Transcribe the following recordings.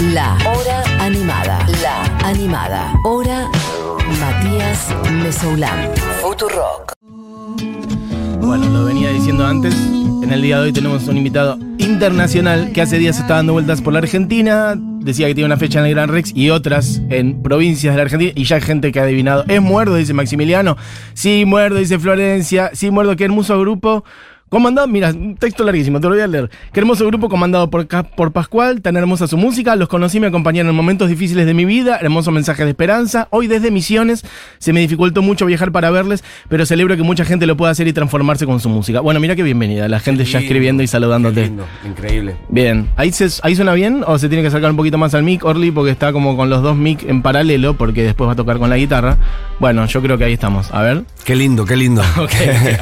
La Hora Animada. La Animada. Hora Matías Mesoulán. Futurock. Bueno, lo venía diciendo antes. En el día de hoy tenemos un invitado internacional que hace días está dando vueltas por la Argentina. Decía que tiene una fecha en el Gran Rex y otras en provincias de la Argentina. Y ya hay gente que ha adivinado. Es muerdo, dice Maximiliano. Sí, muerdo, dice Florencia. Sí, muerdo, qué hermoso grupo. Comandado, mira, un texto larguísimo, te lo voy a leer. Qué hermoso grupo comandado por, por Pascual, tan hermosa su música, los conocí, me acompañaron en momentos difíciles de mi vida, hermoso mensaje de esperanza. Hoy desde Misiones se me dificultó mucho viajar para verles, pero celebro que mucha gente lo pueda hacer y transformarse con su música. Bueno, mira qué bienvenida, la gente ya escribiendo y saludándote. Qué lindo, increíble. Bien, ¿Ahí, se, ¿ahí suena bien o se tiene que acercar un poquito más al mic, Orly? Porque está como con los dos mic en paralelo, porque después va a tocar con la guitarra. Bueno, yo creo que ahí estamos. A ver. Qué lindo, qué lindo. Ok,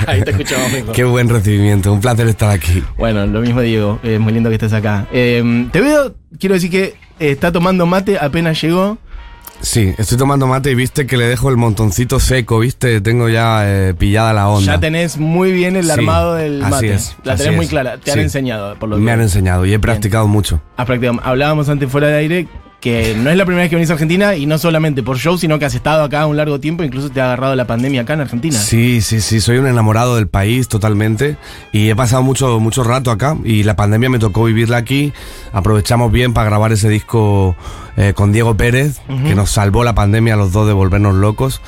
ahí te escuchamos mejor. Qué buen recibimiento, un placer estar aquí. Bueno, lo mismo Diego, es muy lindo que estés acá. Eh, te veo, quiero decir que eh, está tomando mate, apenas llegó. Sí, estoy tomando mate y viste que le dejo el montoncito seco, viste, tengo ya eh, pillada la onda. Ya tenés muy bien el Sí, armado del así mate. es, la así tenés muy clara, te han enseñado, por lo Me que han enseñado y he practicado mucho. has practicado. Hablábamos antes fuera de aire que no es la primera vez que venís a Argentina y no solamente por show, sino que has estado acá un largo tiempo, incluso te ha agarrado la pandemia acá en Argentina. Sí, sí, sí, soy un enamorado del país totalmente y he pasado mucho, mucho rato acá y la pandemia me tocó vivirla aquí. Aprovechamos bien para grabar ese disco eh, con Diego Pérez, que nos salvó la pandemia a los dos de volvernos locos.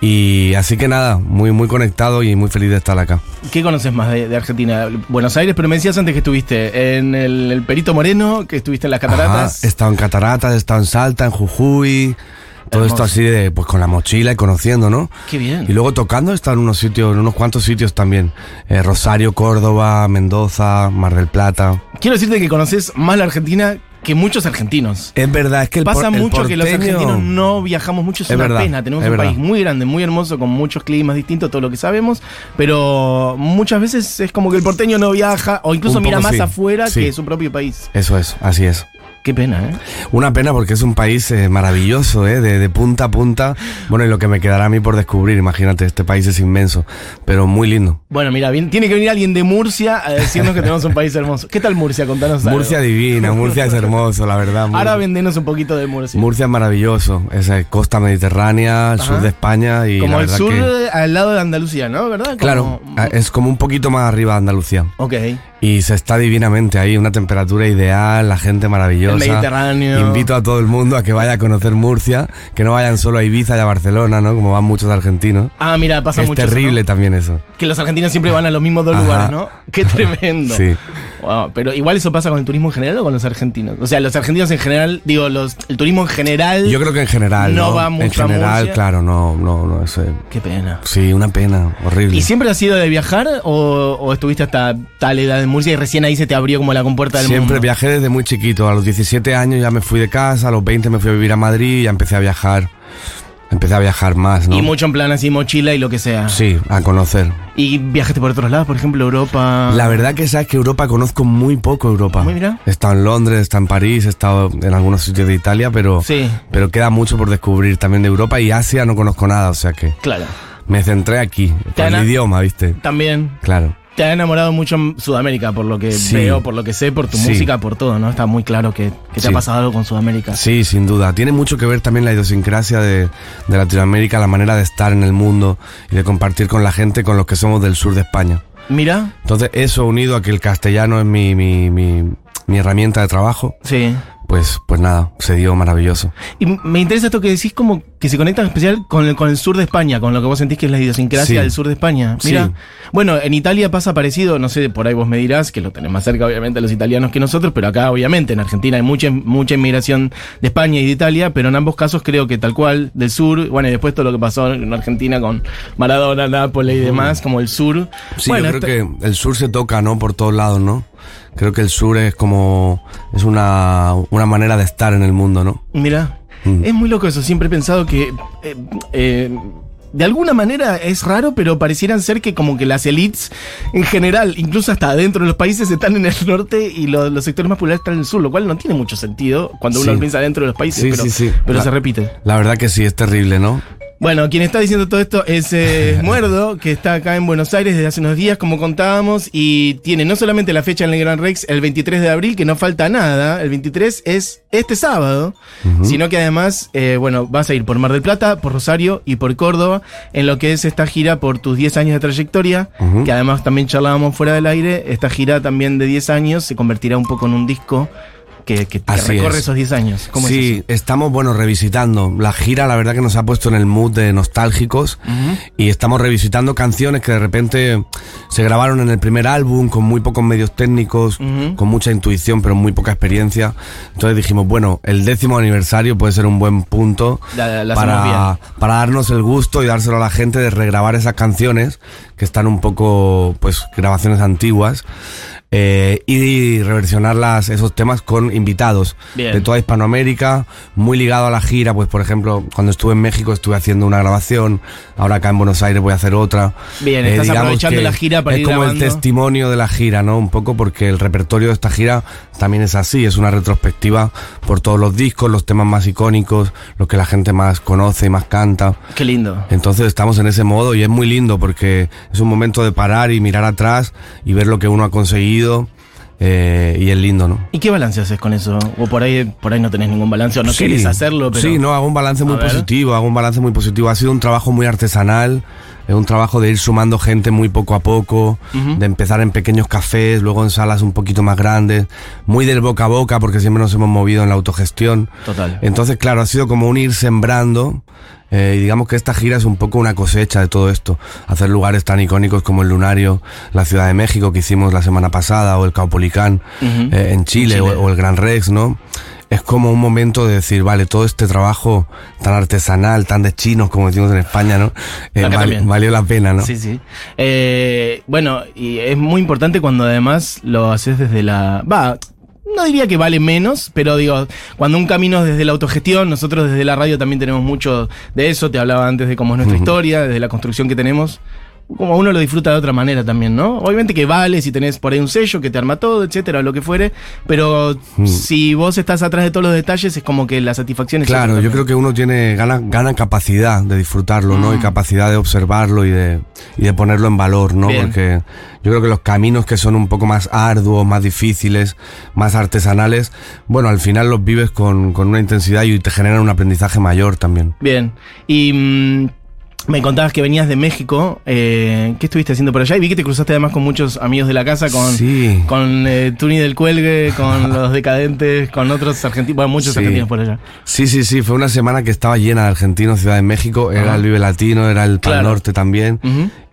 Y así que nada, muy, muy conectado y muy feliz de estar acá. ¿Qué conoces más de, de Argentina? Buenos Aires, pero me decías antes que estuviste en el, el Perito Moreno, que estuviste en las cataratas. Ajá, he estado en Cataratas, he estado en Salta, en Jujuy. Todo Hermoso. esto así de, pues con la mochila y conociendo, ¿no? Qué bien. Y luego tocando estado en unos sitios, en unos cuantos sitios también. Eh, Rosario, Córdoba, Mendoza, Mar del Plata. Quiero decirte que conoces más la Argentina que muchos argentinos. Es verdad, es que el Pasa por- el mucho que los argentinos no viajamos mucho, es, Es una verdad, pena. Tenemos un verdad. país muy grande, muy hermoso, con muchos climas distintos, todo lo que sabemos, pero muchas veces es como que el porteño no viaja o incluso mira más sí, afuera sí. que su propio país. Eso es, así es. Qué pena, ¿eh? Una pena porque es un país eh, maravilloso, ¿eh? De, de punta a punta. Bueno, y lo que me quedará a mí por descubrir, imagínate, este país es inmenso, pero muy lindo. Bueno, mira, bien- tiene que venir alguien de Murcia a decirnos que tenemos un país hermoso. ¿Qué tal Murcia? Contanos algo. Murcia divina, Murcia es hermoso, la verdad. Ahora vendenos un poquito de Murcia. Murcia es maravilloso, esa costa mediterránea, el Ajá. sur de España y como la el sur que- eh, al lado de Andalucía, ¿no? ¿Verdad? Como- Claro, ah, es como un poquito más arriba de Andalucía. Ok. Y se está divinamente ahí, una temperatura ideal, la gente maravillosa. Mediterráneo. Invito a todo el mundo a que vaya a conocer Murcia, que no vayan solo a Ibiza y a Barcelona, ¿no? Como van muchos argentinos. Ah, mira, pasa es mucho. eso, terrible ¿no? también eso. Que los argentinos siempre van a los mismos dos Ajá. lugares, ¿no? Qué tremendo. Sí. Wow, pero igual eso pasa con el turismo en general o con los argentinos. O sea, los argentinos en general, digo, los, el turismo en general. Yo creo que en general, No ¿no? va en mucho a general, Murcia. claro, no, no, no, eso es- Qué pena. Sí, una pena, horrible. ¿Y siempre has sido de viajar o, o estuviste hasta tal edad en Murcia y recién ahí se te abrió como la compuerta del Siempre mundo? viajé desde muy chiquito. A los 17 años ya me fui de casa, a los 20 me fui a vivir a Madrid y ya empecé a viajar. Empecé a viajar más, ¿no? Y mucho en plan así, mochila y lo que sea. Sí, a conocer. ¿Y viajaste por otros lados, por ejemplo, Europa? La verdad que sabes que Europa conozco muy poco Europa. Muy mira. He estado en Londres, he estado en París, he estado en algunos sitios de Italia, pero, Sí, pero queda mucho por descubrir también de Europa y Asia no conozco nada, o sea que claro. me centré aquí, Ana- el idioma, ¿viste? También. Claro. Te ha enamorado mucho en Sudamérica, por lo que Sí. veo, por lo que sé, por tu Sí. música, por todo, ¿no? Está muy claro que, que te ha pasado algo con Sudamérica. Sí, sin duda. Tiene mucho que ver también la idiosincrasia de, de Latinoamérica, la manera de estar en el mundo y de compartir con la gente, con los que somos del sur de España. Mira, Entonces, eso unido a que el castellano es mi, mi, mi, mi herramienta de trabajo, sí. Pues, pues nada, se dio maravilloso. Y me interesa esto que decís como que se conecta en especial con el, con el sur de España, con lo que vos sentís que es la idiosincrasia Sí. del sur de España. Mira, Sí. bueno, en Italia pasa parecido, no sé, por ahí vos me dirás, que lo tenés más cerca obviamente los italianos que nosotros, pero acá obviamente en Argentina hay mucha, mucha inmigración de España y de Italia, pero en ambos casos creo que tal cual del sur, bueno, y después todo lo que pasó en Argentina con Maradona, Nápoles y demás, como el sur. Sí, bueno, yo creo esto- que el sur se toca, ¿no? Por todos lados, ¿no? Creo que el sur es como, es una, una manera de estar en el mundo, ¿no? Mira, Mm. es muy loco eso. Siempre he pensado que eh, eh, de alguna manera es raro, pero parecieran ser que como que las elites en general, incluso hasta dentro de los países, están en el norte y lo- los sectores más populares están en el sur, lo cual no tiene mucho sentido cuando uno Sí. lo piensa dentro de los países, Sí, pero, sí, sí. pero La- se repite. La verdad que sí, es terrible, ¿no? Bueno, quien está diciendo todo esto es eh, Muerdo, que está acá en Buenos Aires desde hace unos días, como contábamos, y tiene no solamente la fecha en el Gran Rex el 23 de abril, que no falta nada, el 23 es este sábado, sino que además, eh, bueno, vas a ir por Mar del Plata, por Rosario y por Córdoba, en lo que es esta gira por tus 10 años de trayectoria, que además también charlábamos fuera del aire, esta gira también de 10 años se convertirá un poco en un disco que, Así recorre es. esos 10 años. ¿Cómo sí, es estamos, bueno, revisitando. La gira, la verdad que nos ha puesto en el mood de nostálgicos y estamos revisitando canciones que de repente se grabaron en el primer álbum con muy pocos medios técnicos, con mucha intuición, pero muy poca experiencia. Entonces dijimos, bueno, el décimo aniversario puede ser un buen punto La- para, para darnos el gusto y dárselo a la gente de regrabar esas canciones que están un poco, pues, grabaciones antiguas. Eh, y reversionarlas, esos temas con invitados Bien. de toda Hispanoamérica, muy ligado a la gira, pues por ejemplo, cuando estuve en México estuve haciendo una grabación, ahora acá en Buenos Aires voy a hacer otra. Eh, Bien, estás digamos aprovechando la gira para Es ir como grabando. el testimonio de la gira, ¿no? Un poco porque el repertorio de esta gira también es así, es una retrospectiva por todos los discos, los temas más icónicos, los que la gente más conoce y más canta. Qué lindo. Entonces estamos en ese modo y es muy lindo porque es un momento de parar y mirar atrás y ver lo que uno ha conseguido eh, y es lindo, ¿no? ¿Y qué balance haces con eso? O por ahí, por ahí no tenés ningún balance o no Sí. querés hacerlo, pero. Sí, no, hago un balance muy ver. positivo, hago un balance muy positivo. Ha sido un trabajo muy artesanal, es un trabajo de ir sumando gente muy poco a poco, de empezar en pequeños cafés, luego en salas un poquito más grandes, muy del boca a boca porque siempre nos hemos movido en la autogestión. Total. Entonces, claro, ha sido como un ir sembrando. eh, y digamos que esta gira es un poco una cosecha de todo esto. Hacer lugares tan icónicos como el Lunario, la Ciudad de México que hicimos la semana pasada, o el Caupolicán eh, en Chile, En Chile. O, o el Gran Rex, ¿no? Es como un momento de decir, vale, todo este trabajo tan artesanal, tan de chinos, como decimos en España, ¿no? Eh, val- valió la pena, ¿no? Sí, sí. Eh, bueno, y es muy importante cuando además lo haces desde la. Va. No diría que vale menos, pero digo, cuando un camino es desde la autogestión, nosotros desde la radio también tenemos mucho de eso, te hablaba antes de cómo es nuestra historia, desde la construcción que tenemos, como uno lo disfruta de otra manera también, ¿no? Obviamente que vale si tenés por ahí un sello que te arma todo, etcétera, lo que fuere, pero Mm. si vos estás atrás de todos los detalles, es como que la satisfacción es Claro, yo creo que uno tiene gana, gana capacidad de disfrutarlo, ¿no? Mm. Y capacidad de observarlo y de, y de ponerlo en valor, ¿no? Bien. Porque yo creo que los caminos que son un poco más arduos, más difíciles, más artesanales, bueno, al final los vives con, con una intensidad y te generan un aprendizaje mayor también. Bien. Y mm, me contabas que venías de México. eh, ¿Qué estuviste haciendo por allá? Y vi que te cruzaste además con muchos amigos de la casa, con, Sí. con eh, Tuni del Cuelgue, con los decadentes, con otros argentinos, bueno, muchos Sí. argentinos por allá. Sí, sí, sí, fue una semana que estaba llena de argentinos, Ciudad de México, era Ajá. el Vive Latino, era el Pal Claro. Norte también.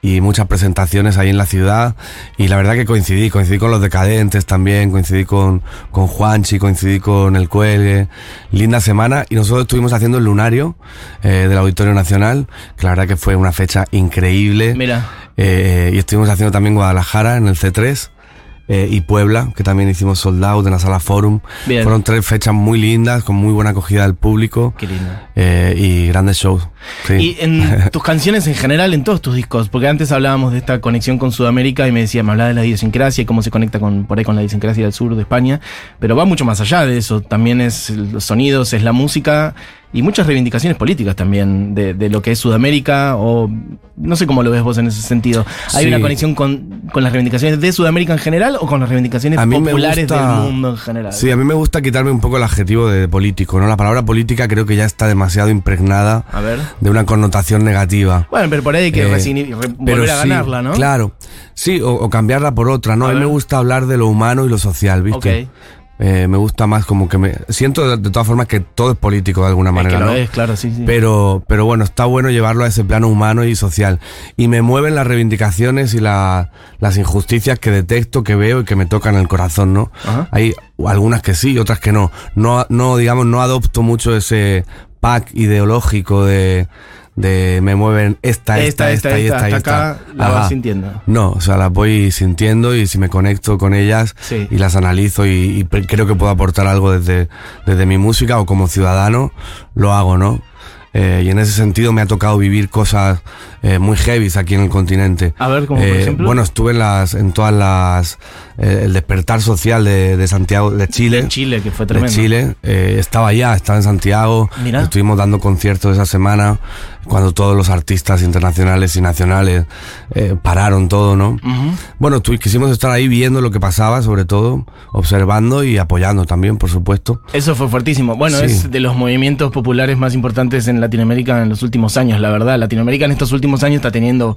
Y muchas presentaciones ahí en la ciudad, y la verdad que coincidí, coincidí con los decadentes también, coincidí con, con Juanchi, coincidí con El Cuelgue, linda semana, y nosotros estuvimos haciendo el lunario eh, del Auditorio Nacional, que la verdad que fue una fecha increíble, Mira. eh, y estuvimos haciendo también Guadalajara en el C3, eh, y Puebla, que también hicimos sold out en la sala Forum. Bien. Fueron tres fechas muy lindas, con muy buena acogida del público Qué lindo. eh, y grandes shows. Sí. Y en tus canciones en general, en todos tus discos, porque antes hablábamos de esta conexión con Sudamérica y me decía, me hablaba de la idiosincrasia y cómo se conecta con, por ahí con la idiosincrasia del sur de España, pero va mucho más allá de eso, también es los sonidos, es la música y muchas reivindicaciones políticas también de, de lo que es Sudamérica o no sé cómo lo ves vos en ese sentido. ¿Hay Sí. una conexión con, con las reivindicaciones de Sudamérica en general o con las reivindicaciones me populares gusta- del mundo en general? Sí, a mí me gusta quitarme un poco el adjetivo de político, ¿no? La palabra política creo que ya está demasiado impregnada A ver. de una connotación negativa. Bueno, pero por ahí hay que Eh, volver a sí, ganarla, ¿no? Claro. Sí, o, o cambiarla por otra, ¿no? A A, mí me ver. gusta hablar de lo humano y lo social, ¿viste? Ok. Eh, me gusta más como que me... Siento de, de todas formas que todo es político de alguna Es manera, que lo ¿no? es, claro, sí, sí. Pero, pero bueno, está bueno llevarlo a ese plano humano y social. Y me mueven las reivindicaciones y la- las injusticias que detecto, que veo y que me tocan el corazón, ¿no? Ajá. Hay algunas que sí, otras que no. No, no digamos, no adopto mucho ese pack ideológico de, de me mueven esta, esta, esta, y esta, y esta. la Ajá. vas sintiendo. No, o sea, las voy sintiendo y si me conecto con ellas Sí. y las analizo y, creo que puedo aportar algo desde, desde mi música o como ciudadano, lo hago, ¿no? Eh, y en ese sentido me ha tocado vivir cosas eh, muy heavies aquí en el continente. A ver, como por Eh, ejemplo. Bueno, estuve en, las, en todas las, eh, el despertar social de, de Santiago, de Chile. En Chile, que fue de tremendo. Chile, eh, estaba allá, estaba en Santiago, estuvimos dando conciertos esa semana, cuando todos los artistas internacionales y nacionales eh, pararon todo, ¿no? Bueno, tu- quisimos estar ahí viendo lo que pasaba, sobre todo, observando y apoyando también, por supuesto. Eso fue fuertísimo. Bueno, Sí. es de los movimientos populares más importantes en Latinoamérica en los últimos años, la verdad. Latinoamérica en estos últimos años está teniendo,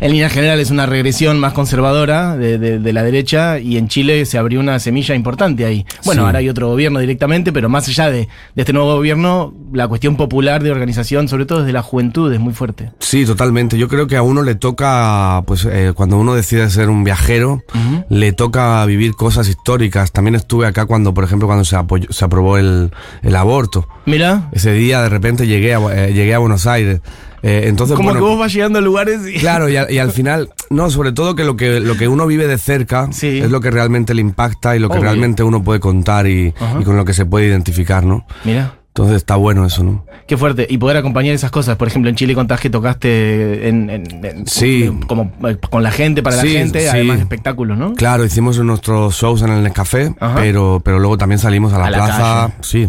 en líneas generales, una regresión más conservadora de, de- de la derecha y en Chile se abrió una semilla importante ahí. Bueno, Sí. ahora hay otro gobierno directamente, pero más allá de, de este nuevo gobierno, la cuestión popular de organización, sobre todo desde la juventud, es muy fuerte. Sí, totalmente. Yo creo que a uno le toca, pues eh, cuando uno decide ser un viajero, le toca vivir cosas históricas. También estuve acá cuando, por ejemplo, cuando se, apoyó- se aprobó el, el aborto. Mira, Ese día de repente llegué a, eh, llegué a Buenos Aires. Eh, entonces, como bueno, que vos vas llegando a lugares y... Claro, y, al- y al final, no, sobre todo que lo que lo que uno vive de cerca Sí. es lo que realmente le impacta y lo que Obvio. realmente uno puede contar y, con lo que se puede identificar, ¿no? Mira. Entonces está bueno eso, ¿no? Qué fuerte. Y poder acompañar esas cosas. Por ejemplo, en Chile contás que tocaste en, en- en- Sí. como eh, con la gente, para Sí, la gente, sí. además de espectáculos, ¿no? Claro, hicimos nuestros shows en el Nescafé, Ajá. pero, pero luego también salimos a la A la plaza. calle. Sí,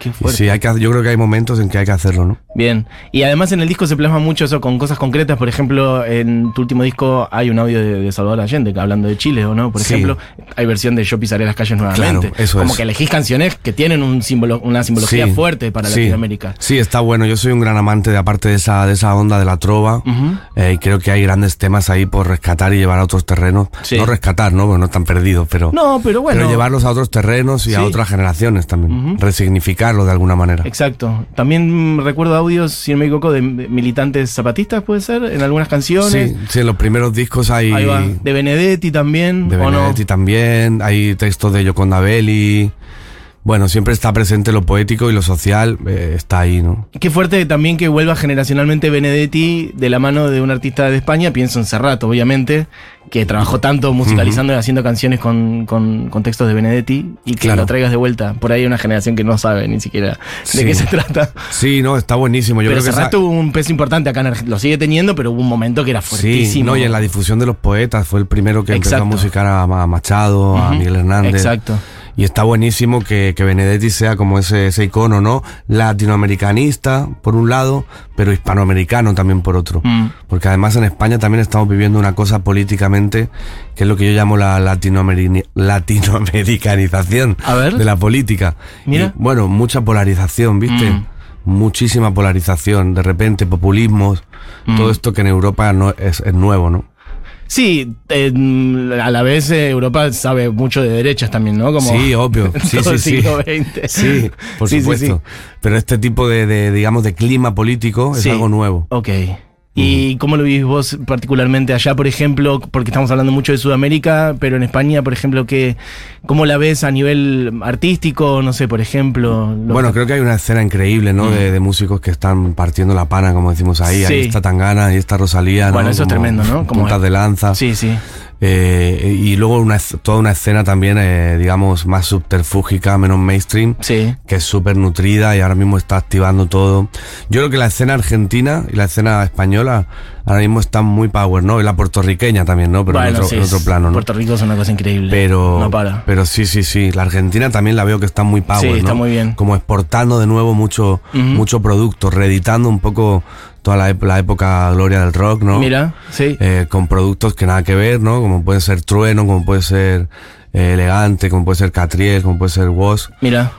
Qué y fuerte. sí, hay que, yo creo que hay momentos en que hay que hacerlo, ¿no? Bien. Y además en el disco se plasma mucho eso con cosas concretas. Por ejemplo, en tu último disco hay un audio de, de Salvador Allende hablando de Chile, ¿o no? Por Sí. ejemplo, hay versión de Yo pisaré las calles nuevamente. Claro, eso Como es. que elegís canciones que tienen un símbolo, una simbología Sí, fuerte para. Latinoamérica. Sí, está bueno. Yo soy un gran amante de aparte de esa, de esa onda de la trova. Eh, y creo que hay grandes temas ahí por rescatar y llevar a otros terrenos. No rescatar, ¿no? Porque no están perdidos, pero, No, pero bueno. pero llevarlos a otros terrenos y a otras generaciones también. Ujú. Resignificarlo de alguna manera. Exacto. También mm, recuerdo audios, si no me equivoco, de militantes zapatistas, puede ser, en algunas canciones. Sí, sí, en los primeros discos hay. Ahí va. De Benedetti también, de. Benedetti también, hay textos de Yoconda Belli. Bueno, siempre está presente lo poético y lo social, eh, está ahí, ¿no? Qué fuerte también que vuelva generacionalmente Benedetti de la mano de un artista de España, pienso en Serrato, obviamente, que trabajó tanto musicalizando y haciendo canciones con, con, con textos de Benedetti y que Claro. lo traigas de vuelta. Por ahí hay una generación que no sabe ni siquiera de Sí. qué se trata. Sí, no, está buenísimo. Yo pero creo que Serrat tuvo un peso importante acá en Argentina. Lo sigue teniendo, pero hubo un momento que era Sí, fuertísimo. no, y en la difusión de los poetas fue el primero que empezó a musicar a, Machado, a. Miguel Hernández. Exacto. Y está buenísimo que, que Benedetti sea como ese, ese icono, ¿no? Latinoamericanista, por un lado, pero hispanoamericano también por otro. Mm. Porque además en España también estamos viviendo una cosa políticamente que es lo que yo llamo la latinoameri- latinoamericanización A ver. de la política. Mira. Y, bueno, mucha polarización, ¿viste? Mm. Muchísima polarización, de repente populismos, Mm. todo esto que en Europa no es, es nuevo, ¿no? Sí, eh, a la vez eh, Europa sabe mucho de derechas también, ¿no? Como Sí, obvio. Sí, todo sí, el sí. siglo XX. Sí, por Sí, sí, supuesto. Pero este tipo de, de, digamos, de clima político es algo nuevo. Ok. ¿Y cómo lo vivís vos particularmente allá, por ejemplo? Porque estamos hablando mucho de Sudamérica, pero en España, por ejemplo, ¿qué, ¿cómo la ves a nivel artístico? No sé, por ejemplo. lo Bueno, que- creo que hay una escena increíble, ¿no? De, de músicos que están partiendo la pana, como decimos ahí. Sí. Ahí está Tangana, ahí está Rosalía, ¿no? Bueno, eso es tremendo, ¿no? Como- puntas de lanza. Sí, sí. Eh, y luego una, toda una escena también, eh, digamos, más subterfúgica, menos mainstream. Sí. que es súper nutrida y ahora mismo está activando todo. Yo creo que la escena argentina y la escena española ahora mismo están muy power, ¿no? Y la puertorriqueña también, ¿no? Pero en, Bueno, otro, sí, en otro plano, ¿no? Puerto Rico es una cosa increíble. Pero, No para. pero sí, sí, sí. La Argentina también la veo que está muy power, Sí, está ¿no? muy bien. Como exportando de nuevo mucho, mucho producto, reeditando un poco toda la, la época gloria del rock, ¿no? Mira, sí. Eh, con productos que nada que ver, ¿no? Como puede ser Trueno, como puede ser eh, Elegante, como puede ser Catriel, como puede ser Woz, Mira.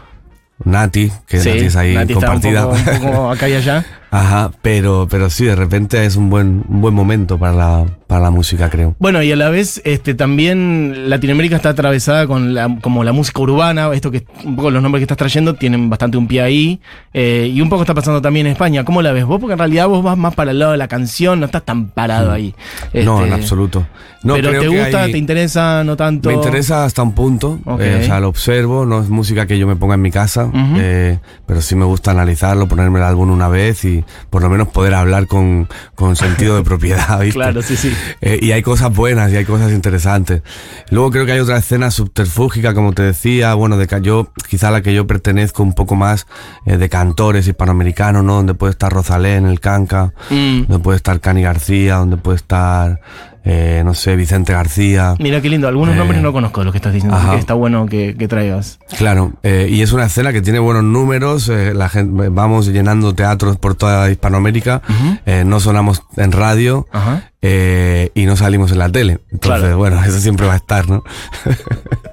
Nati, que sí. Nati es ahí Nati está un compartida. poco, un poco acá y allá. Ajá, pero, pero sí, de repente es un buen, un buen momento para la, para la música, creo. Bueno, y a la vez, este, también Latinoamérica está atravesada con la, como la música urbana, esto que un poco los nombres que estás trayendo tienen bastante un pie ahí, eh, y un poco está pasando también en España. ¿Cómo la ves vos? Porque en realidad vos vas más para el lado de la canción, no estás tan parado ahí. no, Este, en absoluto. No, pero te gusta, hay- te interesa, no tanto. Me interesa hasta un punto, eh, o sea, lo observo, no es música que yo me ponga en mi casa, eh, pero sí me gusta analizarlo, ponerme el álbum una vez y por lo menos poder hablar con, con sentido de propiedad, ¿viste? Claro, sí, sí. Eh, y hay cosas buenas y hay cosas interesantes. Luego creo que hay otra escena subterfúgica, como te decía, bueno, de que yo, quizá a la que yo pertenezco un poco más eh, de cantores hispanoamericanos, ¿no? Donde puede estar Rosalén, el Canca, Mm. donde puede estar Cani García, donde puede estar eh, no sé, Vicente García. Mira qué lindo, algunos Eh, nombres no conozco de los que estás diciendo, así que está bueno que, que traigas. Claro, eh, y es una escena que tiene buenos números, eh, la gente, vamos llenando teatros por toda Hispanoamérica, eh, no sonamos en radio eh, y no salimos en la tele. Entonces, Claro. bueno, eso siempre va a estar, ¿no?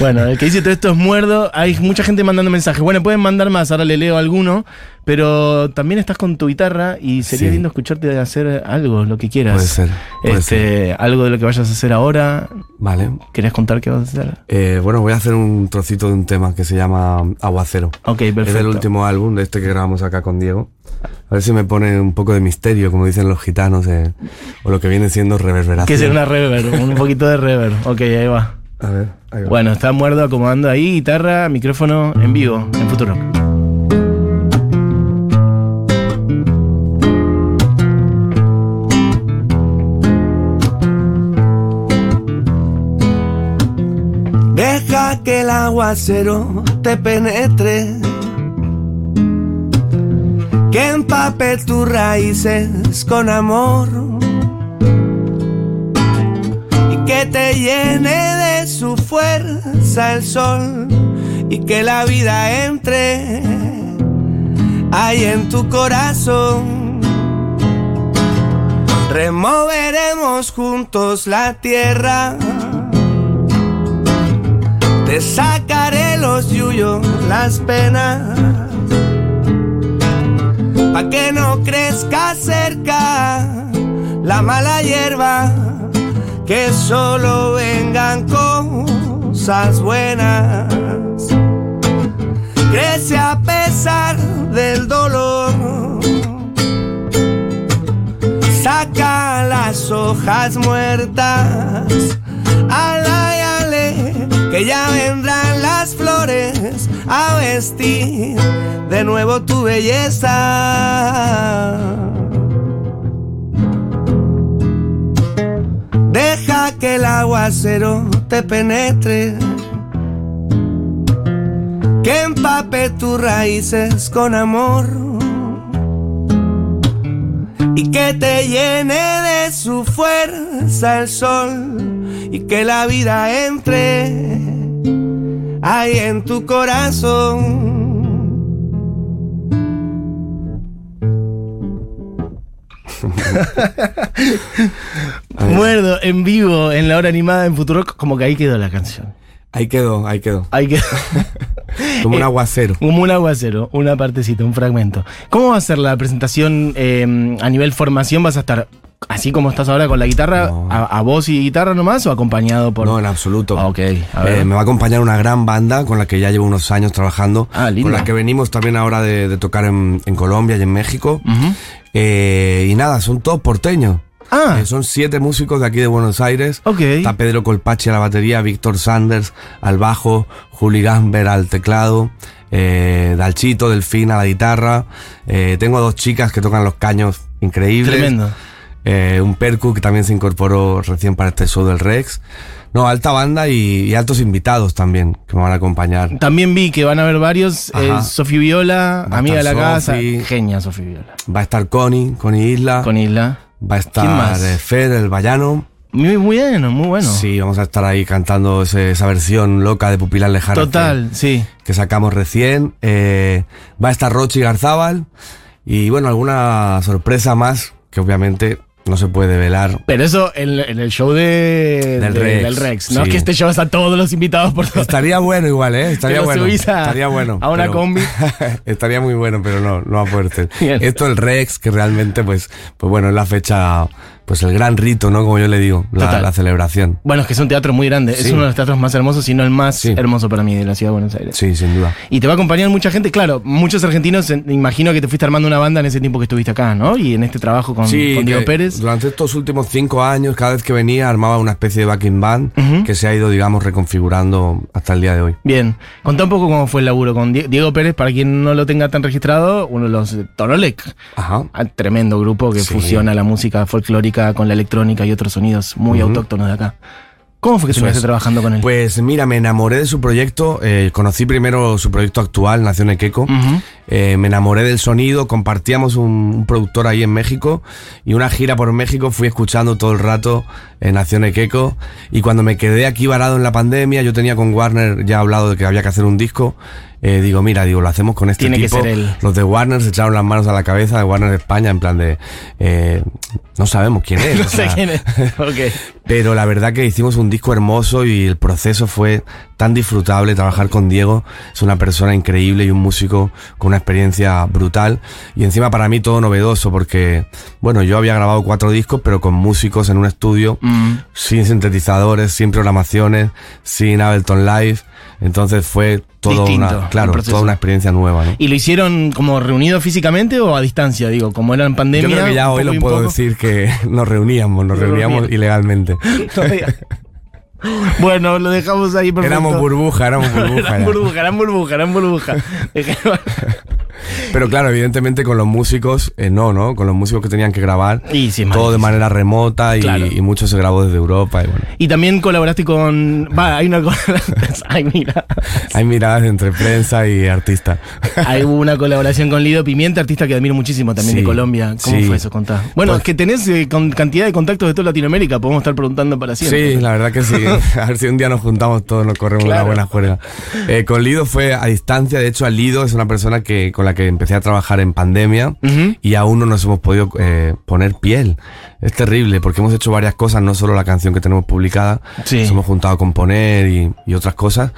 Bueno, el que dice todo esto es muerdo. Hay mucha gente mandando mensajes. Bueno, pueden mandar más, ahora le leo alguno. Pero también estás con tu guitarra y sería Sí. lindo escucharte hacer algo, lo que quieras. Puede ser, puede Este, Algo de lo que vayas a hacer ahora. Vale. ¿Querés contar qué vas a hacer? Eh, bueno, voy a hacer un trocito de un tema que se llama Aguacero. Ok, perfecto. Es del último álbum, de este que grabamos acá con Diego. A ver si me pone un poco de misterio, como dicen los gitanos, eh, o lo que viene siendo reverberación. Que será una reverb, un poquito de reverb. Ok, ahí va. A ver, ahí va. Bueno, está muerto acomodando ahí, guitarra, micrófono en vivo, en Futuro. Deja que el aguacero te penetre, que empape tus raíces con amor que te llene de su fuerza el sol y que la vida entre ahí en tu corazón. Removeremos juntos la tierra. Te sacaré los yuyos, las penas. Pa' que no crezca cerca la mala hierba. Que solo vengan cosas buenas. Crece a pesar del dolor. Saca las hojas muertas. Ala y ale, que ya vendrán las flores a vestir de nuevo tu belleza. Deja que el aguacero te penetre, que empape tus raíces con amor. Y que te llene de su fuerza el sol. Y que la vida entre ahí en tu corazón. Muerdo en vivo en la hora animada en Futuro, como que ahí quedó la canción. Ahí quedó, ahí quedó. Ahí quedó. Como un Eh, aguacero. Como un aguacero, una partecita, un fragmento. ¿Cómo va a ser la presentación eh, a nivel formación? ¿Vas a estar así como estás ahora con la guitarra, No. a, a voz y guitarra nomás o acompañado por.? No, en absoluto. Ah, ok, a ver. Eh, me va a acompañar una gran banda con la que ya llevo unos años trabajando. Ah, lindo. Con la que venimos también ahora de, de tocar en, en Colombia y en México. Eh, y nada, son todos porteños. Ah, Eh, son siete músicos de aquí de Buenos Aires. ok. Está Pedro Colpachi a la batería, Víctor Sanders al bajo, Juli Gamber al teclado, eh, Dalchito, Delfín a la guitarra. Eh, tengo dos chicas que tocan los caños increíbles. Tremendo. Eh, un percu que también se incorporó recién para este show del Rex. No, alta banda y, y altos invitados también que me van a acompañar. También vi que van a haber varios. eh. Sofi Viola, Va amiga de la casa. Genia Sofi Viola. Va a estar Connie, Connie Isla. Con Isla. Va a ¿Quién más? estar eh, Fer, el Vallano. Muy, muy bueno, muy bueno. Sí, vamos a estar ahí cantando ese- esa versión loca de Pupilar Lejana. Total, sí. Que, que sacamos recién. Eh, va a estar Rochi Garzábal. Y bueno, alguna sorpresa más que obviamente no se puede velar. Pero eso en, en el show de, Del de- Rex, del Rex. No sí. es que este show es a todos los invitados por todo. Estaría bueno igual, ¿eh? Estaría bueno. subís a- Estaría bueno. a una pero- combi. estaría muy bueno, pero no, no va a poder ser. Esto el Rex, que realmente, pues, pues bueno, es la fecha, pues el gran rito, ¿no? Como yo le digo, la, celebración. Bueno, es que es un teatro muy grande. Es uno de los teatros más hermosos, si no el más Sí. hermoso para mí de la ciudad de Buenos Aires. Sí, sin duda. Y te va a acompañar mucha gente, claro, muchos argentinos, eh, imagino que te fuiste armando una banda en ese tiempo que estuviste acá, ¿no? Y en este trabajo con, Sí, con Diego que Pérez. Durante estos últimos cinco años, cada vez que venía, armaba una especie de backing band que se ha ido, digamos, reconfigurando hasta el día de hoy. Bien, contá un poco cómo fue el laburo con Die- Diego Pérez, para quien no lo tenga tan registrado, uno de los eh, Tonolec, Ajá. ah, tremendo grupo que fusiona la música folclórica con la electrónica y otros sonidos muy autóctonos de acá. ¿Cómo fue que estuviste es. trabajando con él? Pues mira, me enamoré de su proyecto. eh, conocí primero su proyecto actual, Nación Equeco. Eh, me enamoré del sonido, compartíamos un, un productor ahí en México y una gira por México fui escuchando todo el rato en Nación Equeco y cuando me quedé aquí varado en la pandemia, yo tenía con Warner ya hablado de que había que hacer un disco. eh, digo, mira, digo, lo hacemos con este Tiene que ser él. Los de Warner se echaron las manos a la cabeza de Warner España en plan de eh, no sabemos quién es. No sé quién es. Ok. pero la verdad que hicimos un disco hermoso y el proceso fue tan disfrutable. Trabajar con Diego es una persona increíble y un músico con una experiencia brutal. Y encima para mí todo novedoso porque, bueno, yo había grabado cuatro discos, pero con músicos en un estudio, Mm. Sin sintetizadores, sin programaciones, sin Ableton Live. Entonces fue todo Distinto, una, claro, toda una experiencia nueva, ¿no? ¿Y lo hicieron como reunido físicamente o a distancia? Digo, como era en pandemia. Yo creo que ya hoy lo puedo poco. decir que nos reuníamos, nos Nos reuníamos ilegalmente. bueno, lo dejamos ahí perfecto. Éramos burbuja, éramos burbuja. Eran burbuja, eran burbuja, eran burbuja. Pero claro, evidentemente con los músicos, eh, no, ¿no? Con los músicos que tenían que grabar, Y sí, todo de manera remota y, Claro. y mucho se grabó desde Europa. Y bueno, Y también colaboraste con. Va, hay una cosa. Ay, mira. hay miradas entre prensa y artista. Hay hubo una colaboración con Lido Pimienta, artista que admiro muchísimo también de Colombia. ¿Cómo fue eso? Contá. Bueno, Pues- es que tenés eh, con cantidad de contactos de toda Latinoamérica, podemos estar preguntando para siempre. Sí, la verdad que sí. A ver si un día nos juntamos todos, nos corremos Claro. una buena juerga. Eh, con Lido fue a distancia, de hecho, Lido es una persona que, con la que empecé a trabajar en pandemia y aún no nos hemos podido eh, poner piel. Es terrible porque hemos hecho varias cosas, no solo la canción que tenemos publicada, Sí. nos hemos juntado a componer y, y otras cosas.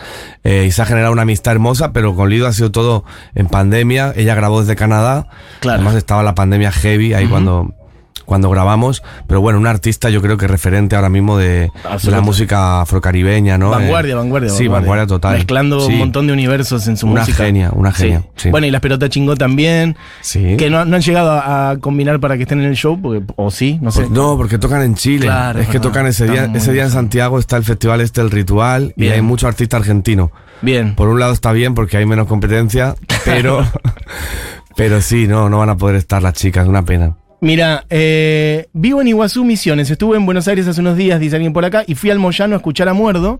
Eh, y se ha generado una amistad hermosa, pero con Lido ha sido todo en pandemia. Ella grabó desde Canadá. Claro. Además estaba la pandemia heavy ahí cuando, cuando grabamos. Pero bueno, un artista yo creo que referente ahora mismo de, la música afrocaribeña, ¿no? Vanguardia, Eh, vanguardia, Sí, vanguardia total. Mezclando Sí. un montón de universos en su Una música. genia, una genia, sí. Bueno, y las pelotas chingó también. Sí. Que no, no han llegado a, a combinar para que estén en el show, porque, o sí, no sé. Pues no, porque tocan en Chile. Claro, es que verdad. tocan ese día. Ese día en. Santiago está el festival este, el ritual, y hay mucho artista argentino. Bien. Por un lado está bien porque hay menos competencia, pero, pero sí, no, no van a poder estar las chicas, una pena. Mira, eh, vivo en Iguazú, Misiones. Estuve en Buenos Aires hace unos días, dice alguien por acá, y fui al Moyano a escuchar a Muerdo.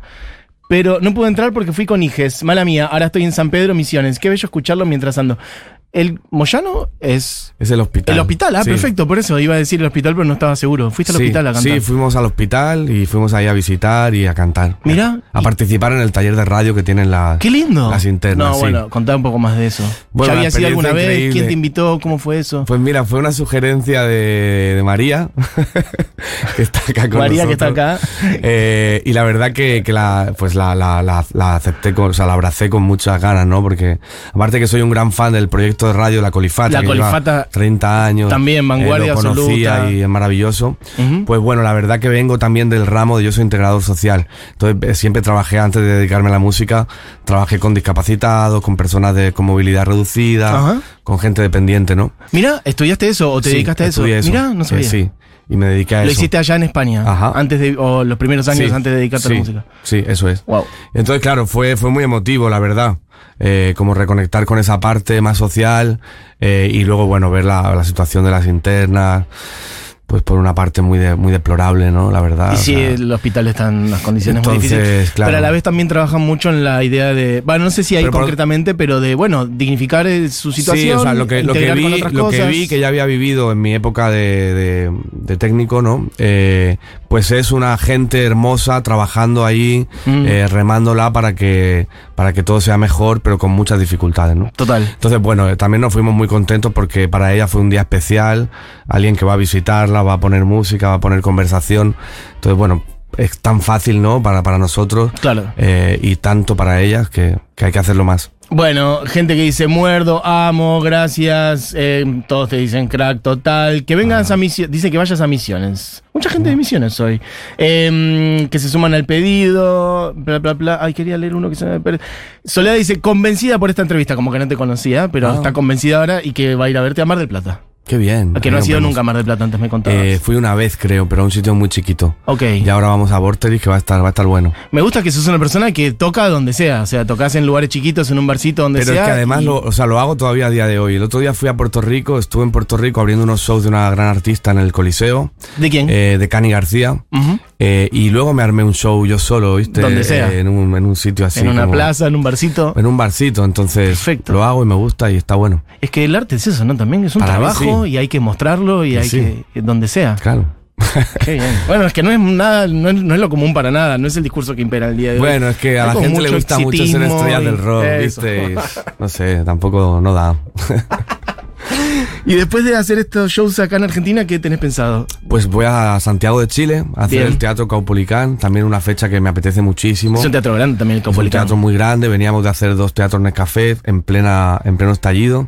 Pero no pude entrar porque fui con Iges. Mala mía, ahora estoy en San Pedro, Misiones. Qué bello escucharlo mientras ando. El Moyano es. Es el hospital. El hospital, ah, Sí. perfecto, por eso iba a decir el hospital, pero no estaba seguro. Fuiste al Sí, hospital a cantar. Sí, fuimos al hospital y fuimos ahí a visitar y a cantar. Mirá, A y- participar en el taller de radio que tienen las, Qué lindo. las internas. No, sí. bueno, contá un poco más de eso. Bueno, ¿Ya una había sido alguna vez? ¿Quién te invitó? ¿Cómo fue eso? Pues mira, fue una sugerencia de, de María, que está acá con María, que está acá. Eh, y la verdad que, que la, pues la, la, la, la acepté, con, o sea, la abracé con muchas ganas, ¿no? Porque aparte que soy un gran fan del proyecto de radio La Colifata, La que Colifata, 30 años. también, vanguardia lo conocía absoluta. y es maravilloso. Pues bueno, la verdad que vengo también del ramo de yo soy integrador social. Entonces eh, siempre trabajé antes de dedicarme a la música, trabajé con discapacitados, con personas de, con movilidad reducida, Ajá. con gente dependiente, ¿no? Mira, ¿estudiaste eso o te Sí, dedicaste a eso? estudié Mira, no Eh, sabía. sí, y me dediqué a Lo eso. hiciste allá en España, Ajá. antes de, o los primeros años Sí, antes de dedicarte a la música. Sí, eso es. Wow. Entonces, claro, fue, fue muy emotivo, la verdad. Eh, como reconectar con esa parte más social eh, y luego, bueno, ver la, la situación de las internas, pues por una parte muy, de- muy deplorable, ¿no? La verdad. Y sí, sea, el hospital está en unas condiciones muy Entonces, difíciles. claro. Pero a la vez también trabajan mucho en la idea de. Bueno, no sé si ahí Pero por- concretamente, pero de, bueno, dignificar eh, su situación. Sí, o sea, lo que, lo que vi, lo que vi que ya había vivido en mi época de, de- de técnico, ¿no? Eh, pues es una gente hermosa trabajando ahí, Mm. eh, remándola para que, para que todo sea mejor, pero con muchas dificultades, ¿no? Total. Entonces, bueno, eh, también nos fuimos muy contentos porque para ella fue un día especial, alguien que va a va a poner música, va a poner conversación. Entonces, bueno, es tan fácil, ¿no? Para, para nosotros Claro. eh, y tanto para ellas que, que hay que hacerlo más. Bueno, gente que dice muerdo, amo, gracias. eh, todos te dicen crack total. Que vengas Ah. a misiones. Dice que vayas a misiones. Mucha gente de misiones hoy. Em, que se suman al pedido. Bla, bla, bla. Ay, quería leer uno que se me Soledad dice, convencida por esta entrevista, como que no te conocía, pero Ah. está convencida ahora y que va a ir a verte a Mar del Plata. Qué bien. Que no Ahí ha nos sido vemos. nunca a Mar del Plata, antes me contabas. Eh, fui una vez, creo, pero a un sitio muy chiquito. ok. Y ahora vamos a Vorterix, que va a estar, va a estar bueno. Me gusta que sos una persona que toca donde sea. O sea, tocas en lugares chiquitos, en un barcito, donde Pero sea. es que además y- lo, o sea, lo hago todavía a día de hoy. El otro día fui a Puerto Rico, estuve en Puerto Rico abriendo unos shows de una gran artista en el Coliseo, ¿De quién? eh, de Cani García. Eh, y luego me armé un show yo solo, ¿viste? Donde sea. En un, en un sitio así. en una como- plaza, en un barcito. En un barcito, entonces Perfecto. lo hago y me gusta y está bueno. Es que el arte es eso, ¿no? También es un Para mí trabajo sí. y hay que mostrarlo y hay Sí. que. donde sea. Claro. Qué bien. Bueno, es que no es nada, no es, no es lo común para nada, no es el discurso que impera el día de hoy. Bueno, es que a la gente le gusta mucho ser y del rock, eso. ¿viste? Y, no sé, tampoco no da. Y después de hacer estos shows acá en Argentina, ¿qué tenés pensado? Pues voy a Santiago de Chile a hacer Bien. el Teatro Caupolicán, también una fecha que me apetece muchísimo. Es un teatro grande también el Es un Caupolicán. teatro muy grande, veníamos de hacer dos teatros Nescafé en plena en pleno estallido.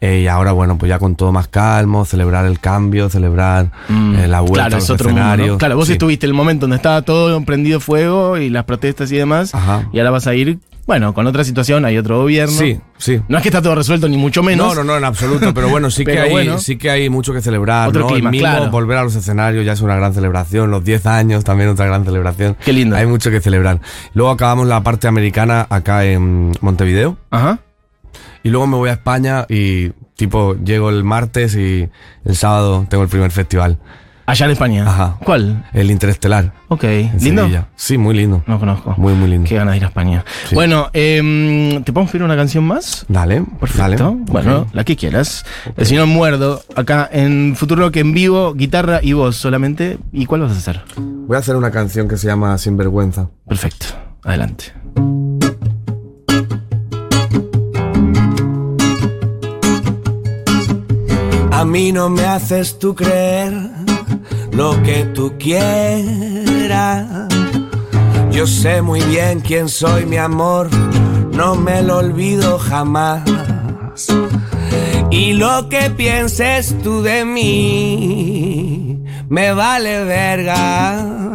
Eh, y ahora, bueno, pues ya con todo más calmo, celebrar el cambio, celebrar Mm, eh, la vuelta claro, a es los otro mundo, ¿no? escenarios. Claro, vos Sí. estuviste el momento donde estaba todo prendido fuego y las protestas y demás. Ajá. Y ahora vas a ir, bueno, con otra situación, hay otro gobierno. Sí, sí. No es que está todo resuelto, ni mucho menos. No, no, no, en absoluto, pero bueno, sí que Pero hay, bueno. sí que hay mucho que celebrar, Otro ¿no? clima, mismo claro. volver a los escenarios ya es una gran celebración, los 10 años también otra gran celebración. Qué lindo. Hay mucho que celebrar. Luego acabamos la parte americana acá en Montevideo Ajá. y luego me voy a España y tipo llego el martes y el sábado tengo el primer festival, Allá en España. Ajá. ¿Cuál? el Interestelar. Ok. ¿Lindo? Sevilla. Sí, muy lindo. No conozco. Muy, muy lindo. Qué ganas de ir a España. Sí. Bueno, em, ¿te podemos pedir una canción más? Dale, Perfecto. dale. Bueno, la que quieras. El señor Muerdo, acá en Futuro Rock en vivo, guitarra y voz solamente. ¿Y cuál vas a hacer? Voy a hacer una canción que se llama Sinvergüenza. Perfecto. Adelante. A mí no me haces tú creer lo que tú quieras. Yo sé muy bien quién soy, mi amor, no me lo olvido jamás. Y lo que pienses tú de mí, me vale verga.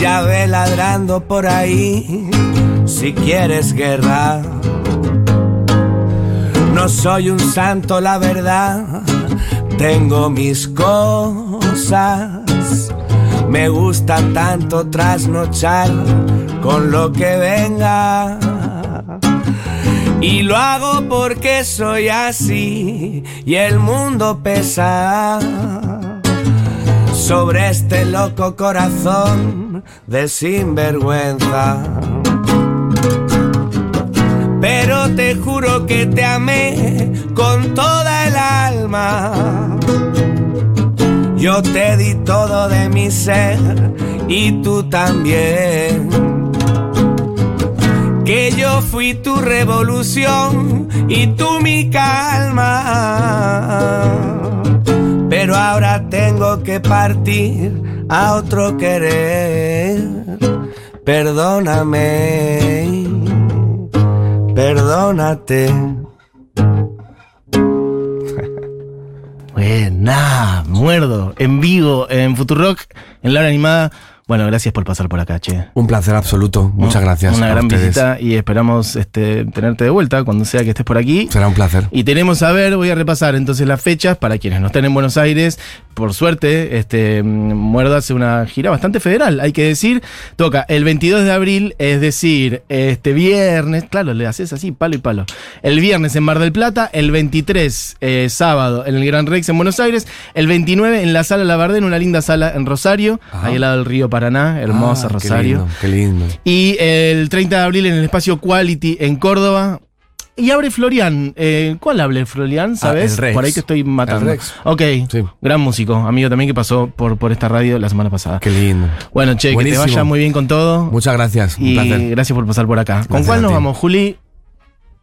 Ya ve ladrando por ahí, si quieres guerra. No soy un santo, la verdad. Tengo mis cosas. Me gusta tanto trasnochar con lo que venga. Y lo hago porque soy así y el mundo pesa sobre este loco corazón de sinvergüenza te juro que te amé con toda el alma. Yo te di todo de mi ser y tú también. Que yo fui tu revolución y tú mi calma. Pero ahora tengo que partir a otro querer. Perdóname perdónate. Buena, muerdo, en vivo, en Futurock, en la hora animada. Bueno, gracias por pasar por acá, che. Un placer absoluto. Muchas gracias. Una a gran ustedes. visita y esperamos este, tenerte de vuelta cuando sea que estés por aquí. Será un placer. Y tenemos a ver, voy a repasar entonces las fechas para quienes no estén en Buenos Aires. Por suerte, este Muerdo hace una gira bastante federal, hay que decir. Toca el 22 de abril, es decir, este viernes, claro, le haces así, palo y palo. El viernes en Mar del Plata, el 23 eh, sábado en el Gran Rex en Buenos Aires, el 29 en la Sala Labardén, una linda sala en Rosario, Ajá. ahí al lado del río Paraná, hermosa Ah, qué Rosario. lindo, Qué lindo. Y el 30 de abril en el espacio Quality en Córdoba. Y abre Florian. Eh, ¿Cuál abre Florian? ¿Sabes? Ah, el Rex. Por ahí te estoy matando. El Rex. Ok. Sí. Gran músico. Amigo también que pasó por, por esta radio la semana pasada. Qué lindo. Bueno, che, Buenísimo. que te vaya muy bien con todo. Muchas gracias. Un y placer. gracias por pasar por acá. ¿Con cuál nos vamos, Juli?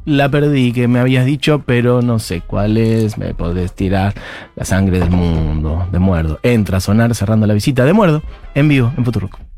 La perdí, que me habías dicho, pero no sé cuál es. Me podés tirar la sangre del mundo, de muerdo. Entra a sonar cerrando la visita de muerdo en vivo en Futurock.